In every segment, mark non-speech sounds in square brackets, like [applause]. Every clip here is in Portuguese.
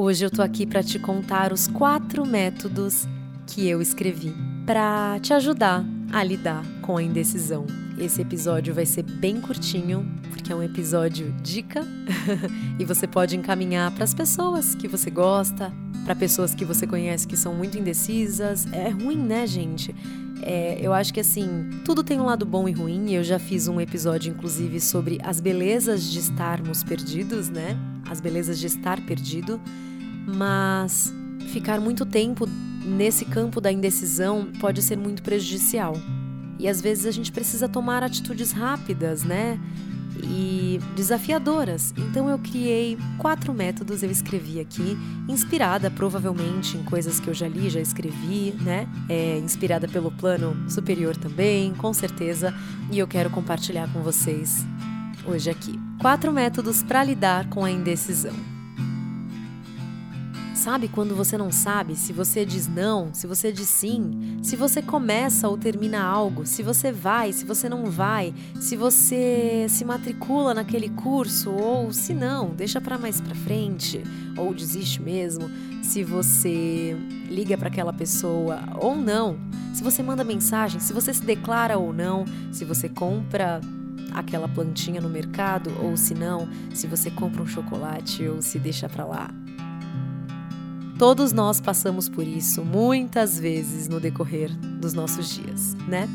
Hoje eu tô aqui para te contar os quatro métodos que eu escrevi para te ajudar a lidar com a indecisão. Esse episódio vai ser bem curtinho, porque é um episódio dica [laughs] e você pode encaminhar para as pessoas que você gosta, para pessoas que você conhece que são muito indecisas. É ruim, né, gente? É, eu acho que assim, tudo tem um lado bom e ruim. Eu já fiz um episódio, inclusive, sobre as belezas de estarmos perdidos, né? As belezas de estar perdido. Mas ficar muito tempo nesse campo da indecisão pode ser muito prejudicial. E às vezes a gente precisa tomar atitudes rápidas, né? e desafiadoras. Então eu criei quatro métodos, eu escrevi aqui, inspirada provavelmente em coisas que eu já li, já escrevi, né? É, inspirada pelo plano superior também, com certeza, e eu quero compartilhar com vocês hoje aqui. Quatro métodos para lidar com a indecisão. Sabe quando você não sabe se você diz não, se você diz sim, se você começa ou termina algo, se você vai, se você não vai, se você se matricula naquele curso ou se não, deixa para mais para frente ou desiste mesmo, se você liga para aquela pessoa ou não, se você manda mensagem, se você se declara ou não, se você compra aquela plantinha no mercado ou se não, se você compra um chocolate ou se deixa para lá. Todos nós passamos por isso muitas vezes no decorrer dos nossos dias, né?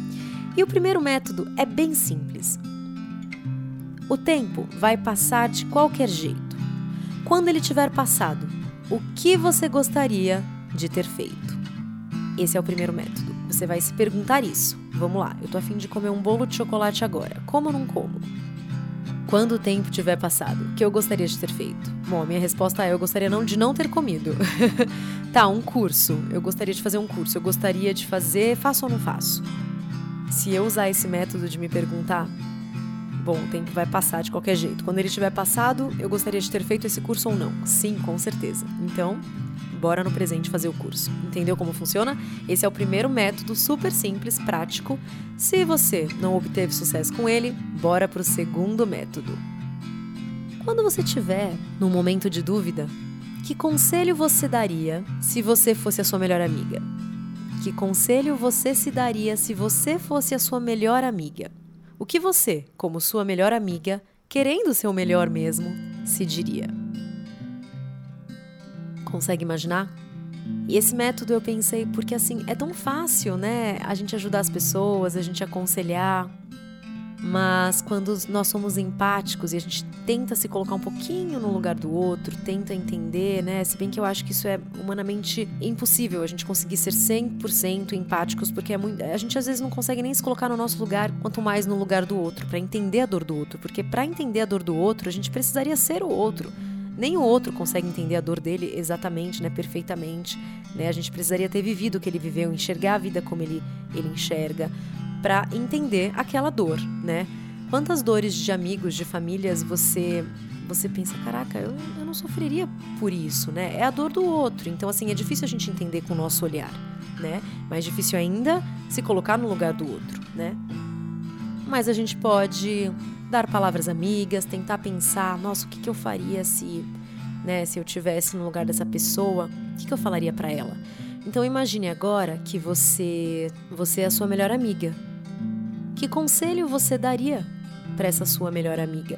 E o primeiro método é bem simples. O tempo vai passar de qualquer jeito. Quando ele tiver passado, o que você gostaria de ter feito? Esse é o primeiro método. Você vai se perguntar isso. Vamos lá, eu tô afim de comer um bolo de chocolate agora. Como ou não como? quando o tempo tiver passado, o que eu gostaria de ter feito? Bom, a minha resposta é: eu gostaria não de não ter comido. [laughs] tá, um curso. Eu gostaria de fazer um curso. Eu gostaria de fazer, faço ou não faço? Se eu usar esse método de me perguntar, bom, o tempo vai passar de qualquer jeito. Quando ele tiver passado, eu gostaria de ter feito esse curso ou não? Sim, com certeza. Então, bora no presente fazer o curso. Entendeu como funciona? Esse é o primeiro método super simples, prático. Se você não obteve sucesso com ele, bora pro segundo método. Quando você tiver num momento de dúvida, que conselho você daria se você fosse a sua melhor amiga? Que conselho você se daria se você fosse a sua melhor amiga? O que você, como sua melhor amiga, querendo ser o melhor mesmo, se diria? Consegue imaginar? E esse método eu pensei porque assim, é tão fácil, né? A gente ajudar as pessoas, a gente aconselhar. Mas quando nós somos empáticos e a gente tenta se colocar um pouquinho no lugar do outro, tenta entender, né? Se bem que eu acho que isso é humanamente impossível, a gente conseguir ser 100% empáticos, porque é muito, a gente às vezes não consegue nem se colocar no nosso lugar, quanto mais no lugar do outro, para entender a dor do outro, porque para entender a dor do outro, a gente precisaria ser o outro nem o outro consegue entender a dor dele exatamente, né, perfeitamente. Né? A gente precisaria ter vivido o que ele viveu, enxergar a vida como ele, ele enxerga, para entender aquela dor, né? Quantas dores de amigos, de famílias você você pensa, caraca, eu, eu não sofreria por isso, né? É a dor do outro. Então, assim, é difícil a gente entender com o nosso olhar, né? Mais difícil ainda se colocar no lugar do outro, né? Mas a gente pode dar palavras amigas, tentar pensar, nossa, o que, que eu faria se, né, se eu tivesse no lugar dessa pessoa, o que, que eu falaria para ela? Então imagine agora que você, você é a sua melhor amiga. Que conselho você daria para essa sua melhor amiga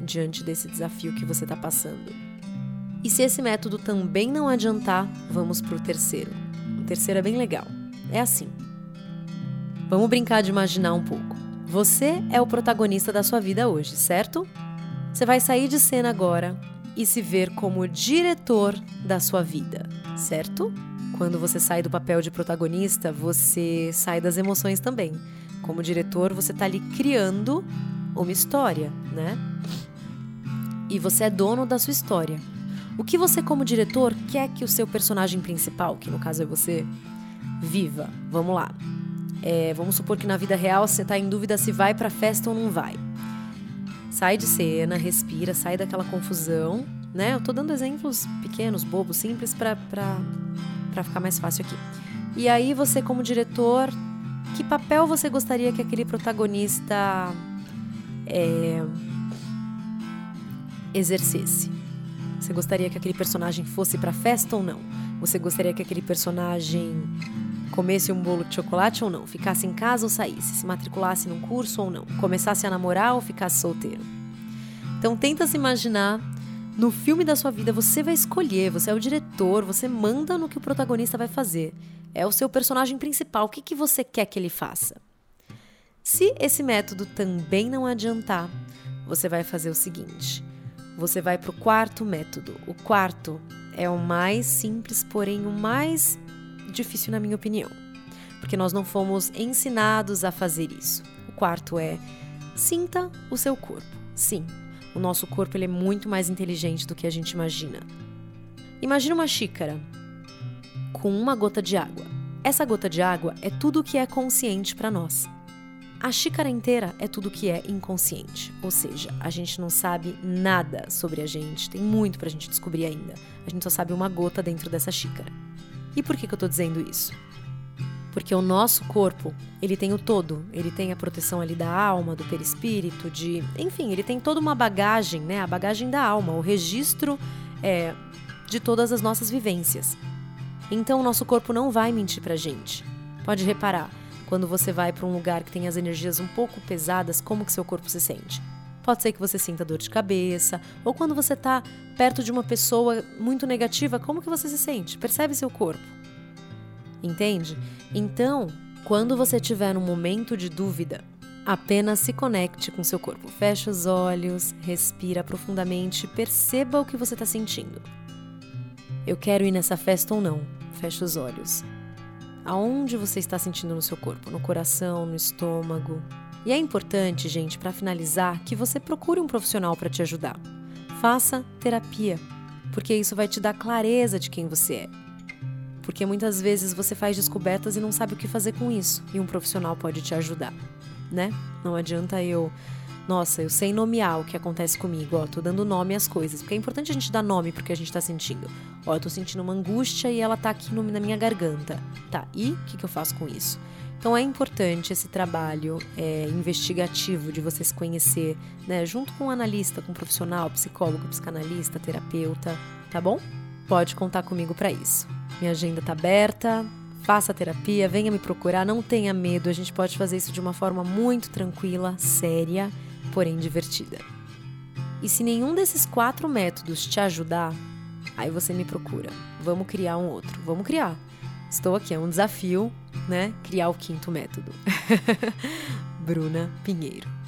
diante desse desafio que você está passando? E se esse método também não adiantar, vamos para o terceiro. O terceiro é bem legal. É assim. Vamos brincar de imaginar um pouco. Você é o protagonista da sua vida hoje, certo? Você vai sair de cena agora e se ver como diretor da sua vida, certo? Quando você sai do papel de protagonista, você sai das emoções também. Como diretor, você está ali criando uma história, né? E você é dono da sua história. O que você, como diretor, quer que o seu personagem principal, que no caso é você, viva? Vamos lá. É, vamos supor que na vida real você está em dúvida se vai para a festa ou não vai. Sai de cena, respira, sai daquela confusão, né? Eu tô dando exemplos pequenos, bobos, simples para ficar mais fácil aqui. E aí você como diretor, que papel você gostaria que aquele protagonista é, exercesse? Você gostaria que aquele personagem fosse para festa ou não? Você gostaria que aquele personagem comesse um bolo de chocolate ou não? Ficasse em casa ou saísse? Se matriculasse num curso ou não? Começasse a namorar ou ficasse solteiro? Então tenta se imaginar no filme da sua vida, você vai escolher, você é o diretor, você manda no que o protagonista vai fazer. É o seu personagem principal, o que, que você quer que ele faça? Se esse método também não adiantar, você vai fazer o seguinte: você vai para o quarto método. O quarto é o mais simples, porém o mais difícil, na minha opinião, porque nós não fomos ensinados a fazer isso. O quarto é sinta o seu corpo. Sim, o nosso corpo ele é muito mais inteligente do que a gente imagina. Imagina uma xícara com uma gota de água. Essa gota de água é tudo o que é consciente para nós. A xícara inteira é tudo que é inconsciente, ou seja, a gente não sabe nada sobre a gente, tem muito para a gente descobrir ainda. A gente só sabe uma gota dentro dessa xícara. E por que, que eu estou dizendo isso? Porque o nosso corpo, ele tem o todo, ele tem a proteção ali da alma, do perispírito, de, enfim, ele tem toda uma bagagem, né? A bagagem da alma, o registro é, de todas as nossas vivências. Então o nosso corpo não vai mentir pra gente. Pode reparar, quando você vai para um lugar que tem as energias um pouco pesadas, como que seu corpo se sente? Pode ser que você sinta dor de cabeça, ou quando você está perto de uma pessoa muito negativa, como que você se sente? Percebe seu corpo? Entende? Então, quando você tiver um momento de dúvida, apenas se conecte com seu corpo. Feche os olhos, respira profundamente, perceba o que você está sentindo. Eu quero ir nessa festa ou não? Feche os olhos aonde você está sentindo no seu corpo, no coração, no estômago. E é importante, gente, para finalizar, que você procure um profissional para te ajudar. Faça terapia, porque isso vai te dar clareza de quem você é. Porque muitas vezes você faz descobertas e não sabe o que fazer com isso, e um profissional pode te ajudar, né? Não adianta eu nossa, eu sei nomear o que acontece comigo, ó, tô dando nome às coisas, porque é importante a gente dar nome pro que a gente tá sentindo. Ó, eu tô sentindo uma angústia e ela tá aqui no, na minha garganta. Tá, e o que, que eu faço com isso? Então é importante esse trabalho é, investigativo de você se conhecer, né, junto com um analista, com um profissional, psicólogo, psicanalista, terapeuta, tá bom? Pode contar comigo para isso. Minha agenda tá aberta, faça terapia, venha me procurar, não tenha medo, a gente pode fazer isso de uma forma muito tranquila, séria porém divertida. E se nenhum desses quatro métodos te ajudar, aí você me procura. Vamos criar um outro. Vamos criar. Estou aqui, é um desafio, né? Criar o quinto método. [laughs] Bruna Pinheiro.